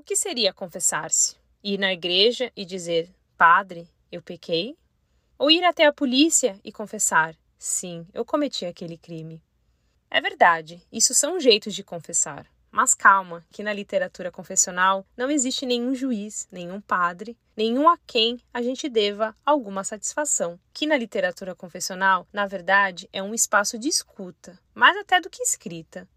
O que seria confessar-se? Ir na igreja e dizer: Padre, eu pequei? Ou ir até a polícia e confessar: Sim, eu cometi aquele crime? É verdade, isso são jeitos de confessar. Mas calma, que na literatura confessional não existe nenhum juiz, nenhum padre, nenhum a quem a gente deva alguma satisfação. Que na literatura confessional, na verdade, é um espaço de escuta, mais até do que escrita.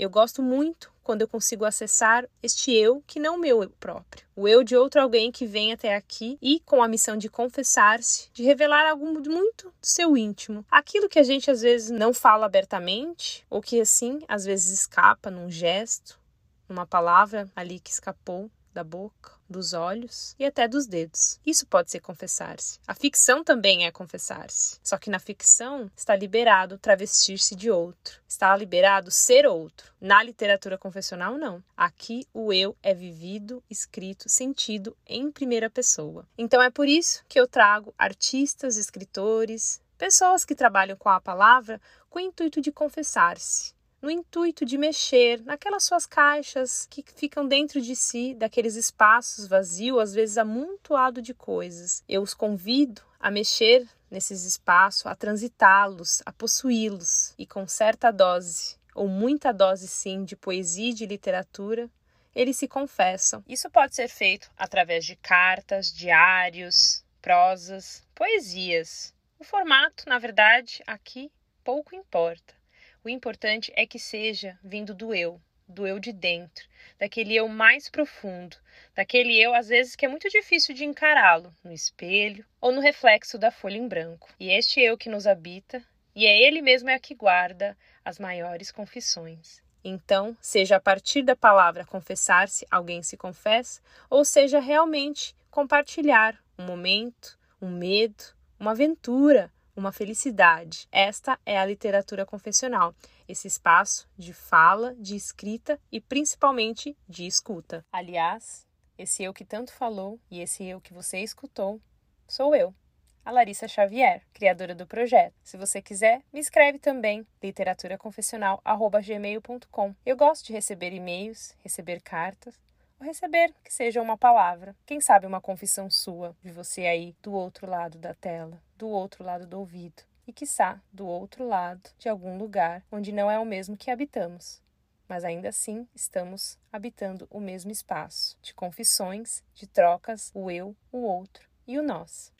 Eu gosto muito quando eu consigo acessar este eu que não o meu eu próprio, o eu de outro alguém que vem até aqui e com a missão de confessar-se, de revelar algo muito do seu íntimo, aquilo que a gente às vezes não fala abertamente ou que assim às vezes escapa num gesto, numa palavra ali que escapou da boca, dos olhos e até dos dedos. Isso pode ser confessar-se. A ficção também é confessar-se. Só que na ficção está liberado travestir-se de outro. Está liberado ser outro. Na literatura confessional, não. Aqui o eu é vivido, escrito, sentido em primeira pessoa. Então é por isso que eu trago artistas, escritores, pessoas que trabalham com a palavra com o intuito de confessar-se no intuito de mexer naquelas suas caixas que ficam dentro de si, daqueles espaços vazios, às vezes amontoado de coisas. Eu os convido a mexer nesses espaços, a transitá-los, a possuí-los e com certa dose, ou muita dose sim, de poesia e de literatura, eles se confessam. Isso pode ser feito através de cartas, diários, prosas, poesias. O formato, na verdade, aqui pouco importa. O importante é que seja vindo do eu, do eu de dentro, daquele eu mais profundo, daquele eu às vezes que é muito difícil de encará-lo no espelho ou no reflexo da folha em branco. E este eu que nos habita, e é ele mesmo é que guarda as maiores confissões. Então, seja a partir da palavra confessar-se, alguém se confessa, ou seja realmente compartilhar um momento, um medo, uma aventura, uma felicidade. Esta é a literatura confessional, esse espaço de fala, de escrita e principalmente de escuta. Aliás, esse eu que tanto falou e esse eu que você escutou sou eu, a Larissa Xavier, criadora do projeto. Se você quiser, me escreve também literaturaconfessional@gmail.com. Eu gosto de receber e-mails, receber cartas ou receber que seja uma palavra, quem sabe uma confissão sua de você aí do outro lado da tela, do outro lado do ouvido e quiçá do outro lado de algum lugar onde não é o mesmo que habitamos. Mas ainda assim estamos habitando o mesmo espaço de confissões, de trocas, o eu, o outro e o nós.